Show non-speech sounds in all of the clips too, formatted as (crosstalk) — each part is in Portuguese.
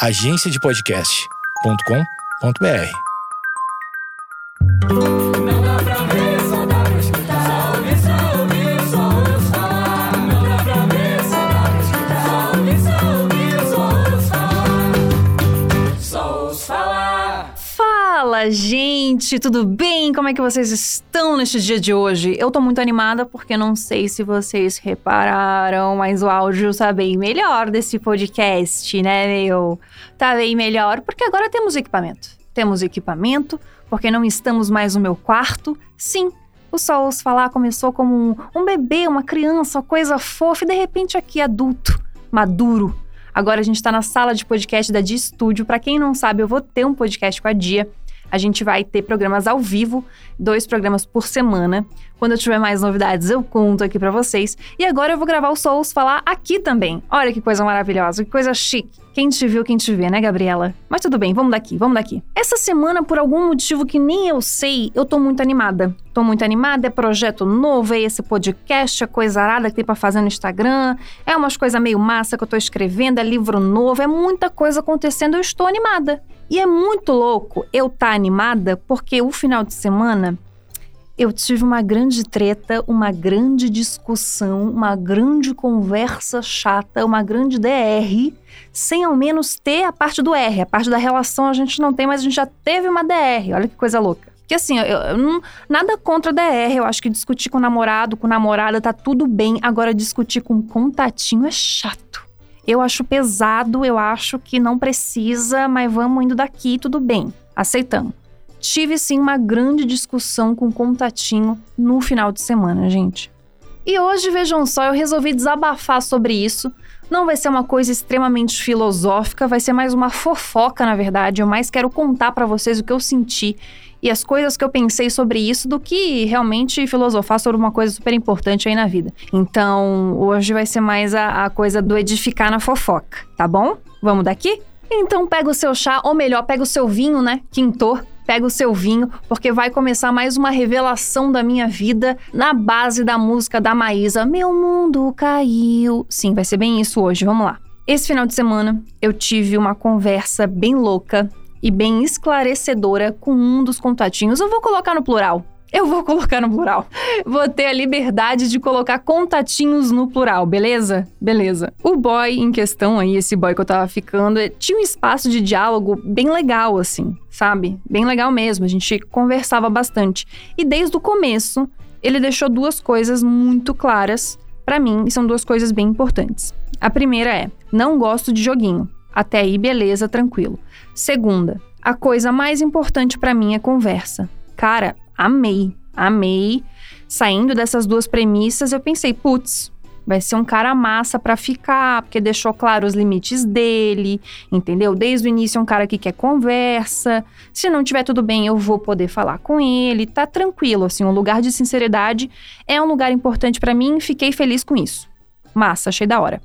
agenciadepodcast.com.br. Dá pra escutar. Falar. Dá pra escutar. Falar. Fala, gente, tudo bem? Como é que vocês estão neste dia de hoje? Eu tô muito animada porque não sei se vocês repararam, mas o áudio tá bem melhor desse podcast, né, meu? Tá bem melhor porque agora temos equipamento. Temos equipamento porque não estamos mais no meu quarto. Sim, o Ouço Falar começou como um, um bebê, uma criança, uma coisa fofa e de repente aqui adulto, maduro. Agora a gente tá na sala de podcast da Dia Studio. Pra quem não sabe, eu vou ter um podcast com a Dia. A gente vai ter programas ao vivo, dois programas por semana. Quando eu tiver mais novidades, eu conto aqui pra vocês. E agora eu vou gravar o Souls falar aqui também. Olha que coisa maravilhosa, que coisa chique. Quem te viu, quem te vê, né, Gabriela? Mas tudo bem, vamos daqui, vamos daqui. Essa semana, por algum motivo que nem eu sei, eu tô muito animada. Tô muito animada, é projeto novo, é esse podcast, é coisa arada que tem pra fazer no Instagram, é umas coisas meio massa que eu tô escrevendo, é livro novo, é muita coisa acontecendo, eu estou animada. E é muito louco eu estar tá animada porque o final de semana eu tive uma grande treta, uma grande discussão, uma grande conversa chata, uma grande DR, sem ao menos ter a parte do R. A parte da relação a gente não tem, mas a gente já teve uma DR. Olha que coisa louca. Porque assim, eu, eu não, nada contra DR. Eu acho que discutir com o namorado, com namorada, tá tudo bem. Agora, discutir com contatinho é chato. Eu acho pesado, eu acho que não precisa, mas vamos indo daqui, tudo bem. Aceitamos tive sim uma grande discussão com o contatinho no final de semana, gente. E hoje, vejam só, eu resolvi desabafar sobre isso. Não vai ser uma coisa extremamente filosófica, vai ser mais uma fofoca, na verdade. Eu mais quero contar para vocês o que eu senti e as coisas que eu pensei sobre isso do que realmente filosofar sobre uma coisa super importante aí na vida. Então, hoje vai ser mais a, a coisa do edificar na fofoca, tá bom? Vamos daqui? Então pega o seu chá, ou melhor, pega o seu vinho, né? Quintor pega o seu vinho, porque vai começar mais uma revelação da minha vida na base da música da Maísa. Meu mundo caiu. Sim, vai ser bem isso hoje, vamos lá. Esse final de semana eu tive uma conversa bem louca e bem esclarecedora com um dos contatinhos. Eu vou colocar no plural, eu vou colocar no plural. Vou ter a liberdade de colocar contatinhos no plural, beleza? Beleza. O boy em questão aí, esse boy que eu tava ficando, tinha um espaço de diálogo bem legal, assim, sabe? Bem legal mesmo. A gente conversava bastante. E desde o começo, ele deixou duas coisas muito claras para mim, e são duas coisas bem importantes. A primeira é: não gosto de joguinho. Até aí, beleza, tranquilo. Segunda, a coisa mais importante para mim é conversa. Cara, amei, amei. Saindo dessas duas premissas, eu pensei, putz, vai ser um cara massa para ficar, porque deixou claro os limites dele, entendeu? Desde o início é um cara que quer conversa. Se não tiver tudo bem, eu vou poder falar com ele, tá tranquilo, assim, um lugar de sinceridade é um lugar importante para mim, fiquei feliz com isso. Massa, achei da hora.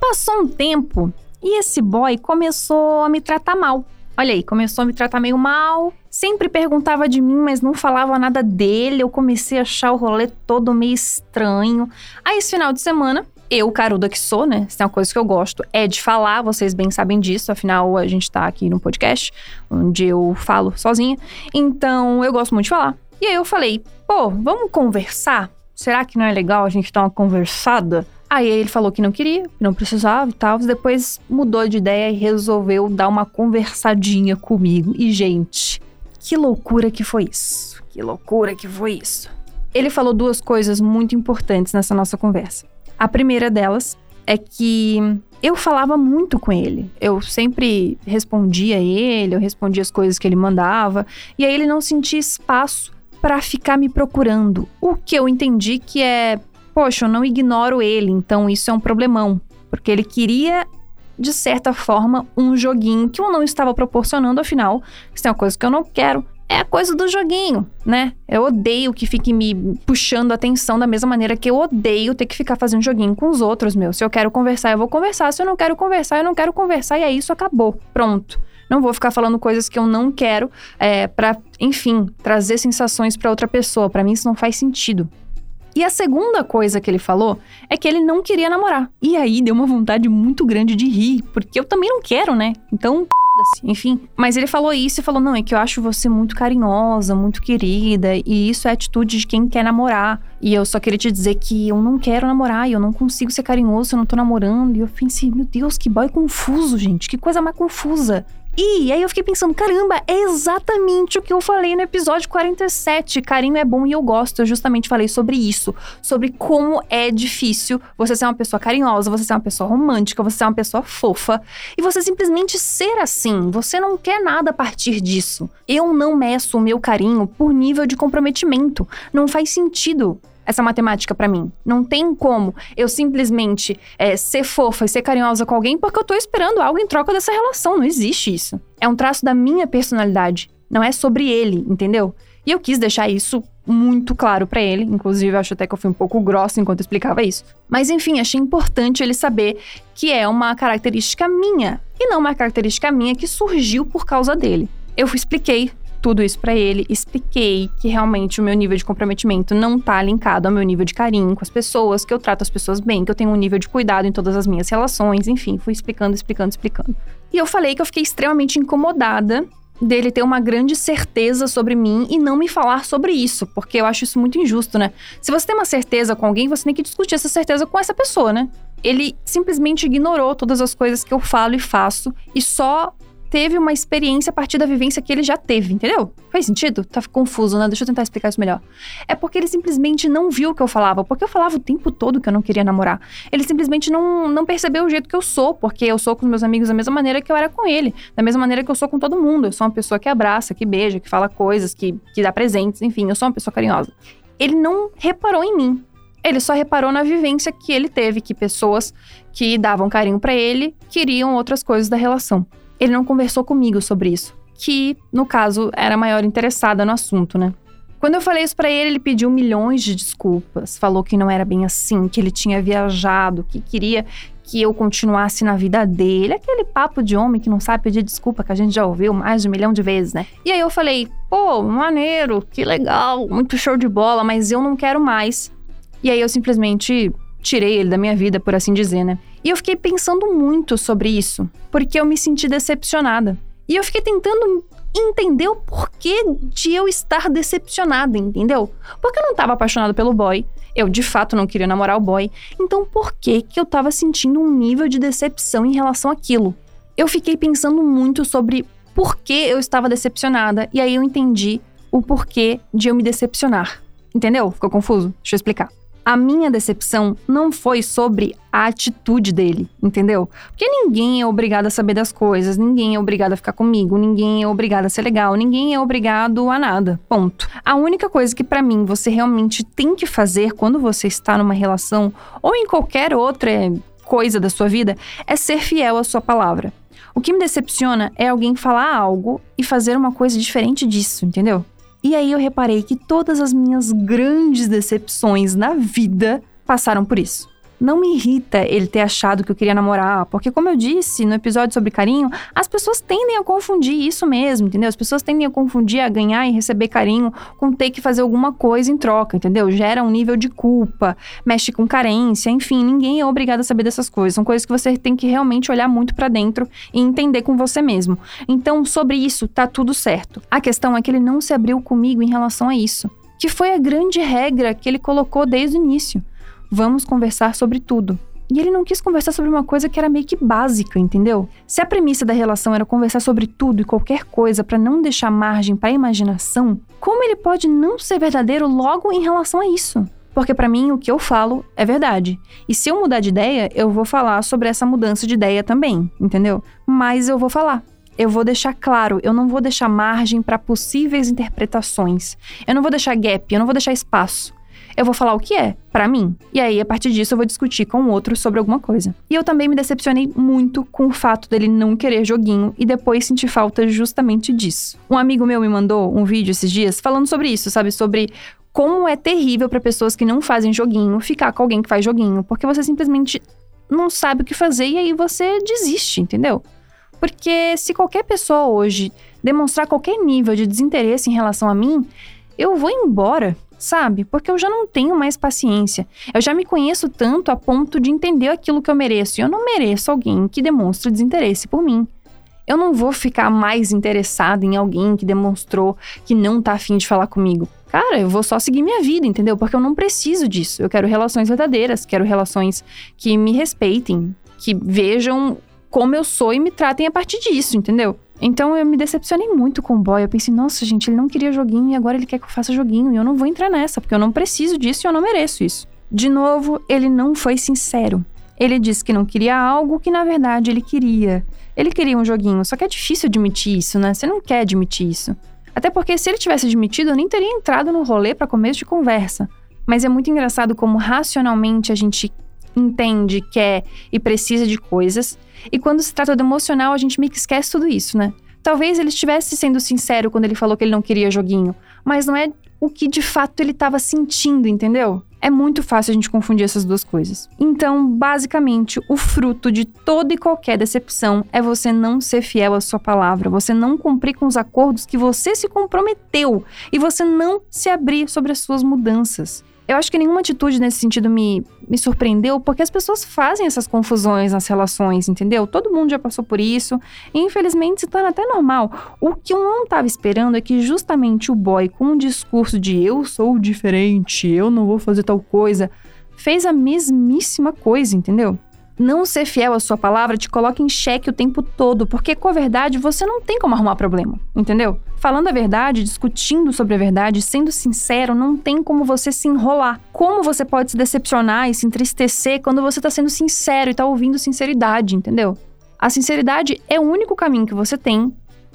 Passou um tempo e esse boy começou a me tratar mal. Olha aí, começou a me tratar meio mal. Sempre perguntava de mim, mas não falava nada dele. Eu comecei a achar o rolê todo meio estranho. Aí, esse final de semana, eu, caruda que sou, né? Se tem uma coisa que eu gosto é de falar, vocês bem sabem disso, afinal a gente tá aqui no podcast, onde eu falo sozinha. Então, eu gosto muito de falar. E aí eu falei, pô, vamos conversar? Será que não é legal a gente dar uma conversada? Aí ele falou que não queria, que não precisava e tal. Depois mudou de ideia e resolveu dar uma conversadinha comigo. E, gente, que loucura que foi isso. Que loucura que foi isso. Ele falou duas coisas muito importantes nessa nossa conversa. A primeira delas é que eu falava muito com ele. Eu sempre respondia a ele, eu respondia as coisas que ele mandava, e aí ele não sentia espaço para ficar me procurando. O que eu entendi que é poxa, eu não ignoro ele, então isso é um problemão. Porque ele queria, de certa forma, um joguinho que eu não estava proporcionando, afinal, se tem uma coisa que eu não quero, é a coisa do joguinho, né? Eu odeio que fique me puxando a atenção da mesma maneira que eu odeio ter que ficar fazendo joguinho com os outros, meu. Se eu quero conversar, eu vou conversar. Se eu não quero conversar, eu não quero conversar. E é isso, acabou. Pronto. Não vou ficar falando coisas que eu não quero é, para, enfim, trazer sensações para outra pessoa. Para mim isso não faz sentido. E a segunda coisa que ele falou é que ele não queria namorar. E aí deu uma vontade muito grande de rir, porque eu também não quero, né? Então, enfim. Mas ele falou isso e falou: não, é que eu acho você muito carinhosa, muito querida, e isso é atitude de quem quer namorar. E eu só queria te dizer que eu não quero namorar, e eu não consigo ser carinhoso eu não tô namorando. E eu pensei, meu Deus, que boy confuso, gente, que coisa mais confusa. E aí eu fiquei pensando, caramba, é exatamente o que eu falei no episódio 47. Carinho é bom e eu gosto. Eu justamente falei sobre isso, sobre como é difícil você ser uma pessoa carinhosa, você ser uma pessoa romântica, você ser uma pessoa fofa e você simplesmente ser assim. Você não quer nada a partir disso. Eu não meço o meu carinho por nível de comprometimento. Não faz sentido essa matemática pra mim. Não tem como eu simplesmente é, ser fofa e ser carinhosa com alguém porque eu tô esperando algo em troca dessa relação. Não existe isso. É um traço da minha personalidade. Não é sobre ele, entendeu? E eu quis deixar isso muito claro pra ele. Inclusive, acho até que eu fui um pouco grossa enquanto explicava isso. Mas enfim, achei importante ele saber que é uma característica minha e não uma característica minha que surgiu por causa dele. Eu expliquei tudo isso pra ele, expliquei que realmente o meu nível de comprometimento não tá linkado ao meu nível de carinho com as pessoas, que eu trato as pessoas bem, que eu tenho um nível de cuidado em todas as minhas relações, enfim, fui explicando, explicando, explicando. E eu falei que eu fiquei extremamente incomodada dele ter uma grande certeza sobre mim e não me falar sobre isso, porque eu acho isso muito injusto, né? Se você tem uma certeza com alguém, você tem que discutir essa certeza com essa pessoa, né? Ele simplesmente ignorou todas as coisas que eu falo e faço e só teve uma experiência a partir da vivência que ele já teve, entendeu? Faz sentido? Tá confuso, né? Deixa eu tentar explicar isso melhor. É porque ele simplesmente não viu o que eu falava, porque eu falava o tempo todo que eu não queria namorar. Ele simplesmente não, não percebeu o jeito que eu sou, porque eu sou com meus amigos da mesma maneira que eu era com ele, da mesma maneira que eu sou com todo mundo. Eu sou uma pessoa que abraça, que beija, que fala coisas, que, que dá presentes, enfim, eu sou uma pessoa carinhosa. Ele não reparou em mim. Ele só reparou na vivência que ele teve, que pessoas que davam carinho para ele queriam outras coisas da relação ele não conversou comigo sobre isso, que, no caso, era a maior interessada no assunto, né? Quando eu falei isso para ele, ele pediu milhões de desculpas, falou que não era bem assim, que ele tinha viajado, que queria que eu continuasse na vida dele, aquele papo de homem que não sabe pedir desculpa que a gente já ouviu mais de um milhão de vezes, né? E aí eu falei, pô, maneiro, que legal, muito show de bola, mas eu não quero mais. E aí eu simplesmente tirei ele da minha vida, por assim dizer, né? E eu fiquei pensando muito sobre isso, porque eu me senti decepcionada. E eu fiquei tentando entender o porquê de eu estar decepcionada, entendeu? Porque eu não estava apaixonada pelo boy, eu de fato não queria namorar o boy, então por que que eu estava sentindo um nível de decepção em relação àquilo? Eu fiquei pensando muito sobre por que eu estava decepcionada e aí eu entendi o porquê de eu me decepcionar. Entendeu? Ficou confuso? Deixa eu explicar a minha decepção não foi sobre a atitude dele, entendeu? Porque ninguém é obrigado a saber das coisas, ninguém é obrigado a ficar comigo, ninguém é obrigado a ser legal, ninguém é obrigado a nada. Ponto. A única coisa que para mim você realmente tem que fazer quando você está numa relação ou em qualquer outra coisa da sua vida é ser fiel à sua palavra. O que me decepciona é alguém falar algo e fazer uma coisa diferente disso, entendeu? E aí eu reparei que todas as minhas grandes decepções na vida passaram por isso. Não me irrita ele ter achado que eu queria namorar, porque, como eu disse no episódio sobre carinho, as pessoas tendem a confundir isso mesmo, entendeu? As pessoas tendem a confundir a ganhar e receber carinho com ter que fazer alguma coisa em troca, entendeu? Gera um nível de culpa, mexe com carência, enfim, ninguém é obrigado a saber dessas coisas. São coisas que você tem que realmente olhar muito para dentro e entender com você mesmo. Então, sobre isso, tá tudo certo. A questão é que ele não se abriu comigo em relação a isso, que foi a grande regra que ele colocou desde o início. Vamos conversar sobre tudo. E ele não quis conversar sobre uma coisa que era meio que básica, entendeu? Se a premissa da relação era conversar sobre tudo e qualquer coisa para não deixar margem para imaginação, como ele pode não ser verdadeiro logo em relação a isso? Porque para mim o que eu falo é verdade. E se eu mudar de ideia, eu vou falar sobre essa mudança de ideia também, entendeu? Mas eu vou falar. Eu vou deixar claro, eu não vou deixar margem para possíveis interpretações. Eu não vou deixar gap, eu não vou deixar espaço eu vou falar o que é, para mim. E aí, a partir disso, eu vou discutir com o outro sobre alguma coisa. E eu também me decepcionei muito com o fato dele não querer joguinho e depois sentir falta justamente disso. Um amigo meu me mandou um vídeo esses dias falando sobre isso, sabe? Sobre como é terrível para pessoas que não fazem joguinho ficar com alguém que faz joguinho, porque você simplesmente não sabe o que fazer e aí você desiste, entendeu? Porque se qualquer pessoa hoje demonstrar qualquer nível de desinteresse em relação a mim, eu vou embora sabe? Porque eu já não tenho mais paciência. Eu já me conheço tanto a ponto de entender aquilo que eu mereço. E eu não mereço alguém que demonstre desinteresse por mim. Eu não vou ficar mais interessado em alguém que demonstrou que não tá afim de falar comigo. Cara, eu vou só seguir minha vida, entendeu? Porque eu não preciso disso. Eu quero relações verdadeiras, quero relações que me respeitem, que vejam como eu sou e me tratem a partir disso, entendeu? Então eu me decepcionei muito com o boy. Eu pensei, nossa, gente, ele não queria joguinho e agora ele quer que eu faça joguinho. E eu não vou entrar nessa, porque eu não preciso disso e eu não mereço isso. De novo, ele não foi sincero. Ele disse que não queria algo que na verdade ele queria. Ele queria um joguinho, só que é difícil admitir isso, né? Você não quer admitir isso. Até porque se ele tivesse admitido, eu nem teria entrado no rolê para começo de conversa. Mas é muito engraçado como racionalmente a gente entende, quer e precisa de coisas, e quando se trata do emocional, a gente meio que esquece tudo isso, né? Talvez ele estivesse sendo sincero quando ele falou que ele não queria joguinho, mas não é o que de fato ele estava sentindo, entendeu? É muito fácil a gente confundir essas duas coisas. Então, basicamente, o fruto de toda e qualquer decepção é você não ser fiel à sua palavra, você não cumprir com os acordos que você se comprometeu e você não se abrir sobre as suas mudanças. Eu acho que nenhuma atitude nesse sentido me, me surpreendeu, porque as pessoas fazem essas confusões nas relações, entendeu? Todo mundo já passou por isso, e infelizmente se torna até normal. O que eu não estava esperando é que justamente o boy, com um discurso de eu sou diferente, eu não vou fazer tal coisa, fez a mesmíssima coisa, entendeu? Não ser fiel à sua palavra te coloca em xeque o tempo todo, porque com a verdade você não tem como arrumar problema, entendeu? Falando a verdade, discutindo sobre a verdade, sendo sincero, não tem como você se enrolar. Como você pode se decepcionar e se entristecer quando você tá sendo sincero e tá ouvindo sinceridade, entendeu? A sinceridade é o único caminho que você tem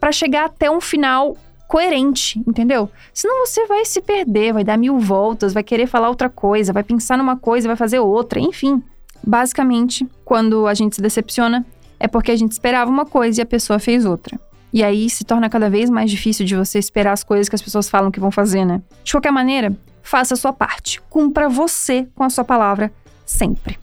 para chegar até um final coerente, entendeu? Senão você vai se perder, vai dar mil voltas, vai querer falar outra coisa, vai pensar numa coisa, vai fazer outra, enfim. Basicamente, quando a gente se decepciona, é porque a gente esperava uma coisa e a pessoa fez outra. E aí se torna cada vez mais difícil de você esperar as coisas que as pessoas falam que vão fazer, né? De qualquer maneira, faça a sua parte. Cumpra você com a sua palavra sempre.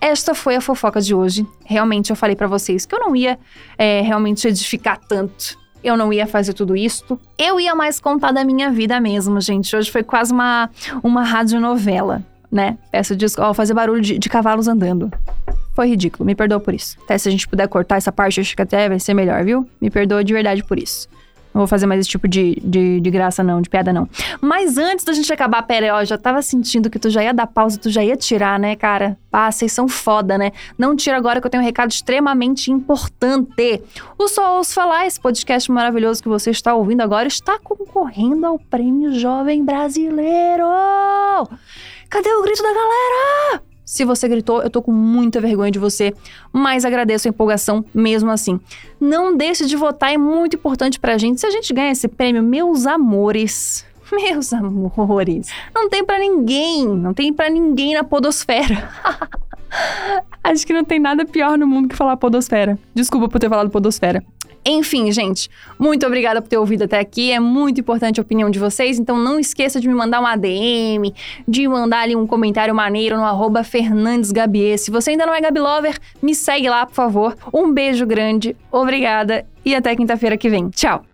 Esta foi a fofoca de hoje. Realmente eu falei para vocês que eu não ia é, realmente edificar tanto. Eu não ia fazer tudo isto. Eu ia mais contar da minha vida mesmo, gente. Hoje foi quase uma, uma radionovela né? Peço desculpa, ó, fazer barulho de, de cavalos andando. Foi ridículo, me perdoa por isso. Até se a gente puder cortar essa parte, acho que até vai ser melhor, viu? Me perdoa de verdade por isso. Não vou fazer mais esse tipo de, de, de, graça, não, de piada, não. Mas antes da gente acabar, pera, ó, já tava sentindo que tu já ia dar pausa, tu já ia tirar, né, cara? Pá, vocês são foda, né? Não tira agora que eu tenho um recado extremamente importante. O Só Ouço Falar, esse podcast maravilhoso que você está ouvindo agora, está concorrendo ao Prêmio Jovem Brasileiro! Cadê o grito da galera? Se você gritou, eu tô com muita vergonha de você, mas agradeço a empolgação mesmo assim. Não deixe de votar, é muito importante pra gente. Se a gente ganha esse prêmio, meus amores, (laughs) meus amores, não tem para ninguém, não tem para ninguém na podosfera. (laughs) Acho que não tem nada pior no mundo que falar podosfera. Desculpa por ter falado podosfera. Enfim, gente, muito obrigada por ter ouvido até aqui. É muito importante a opinião de vocês, então não esqueça de me mandar um ADM, de mandar ali um comentário maneiro no arroba FernandesGabier. Se você ainda não é Gabi Lover, me segue lá, por favor. Um beijo grande, obrigada e até quinta-feira que vem. Tchau!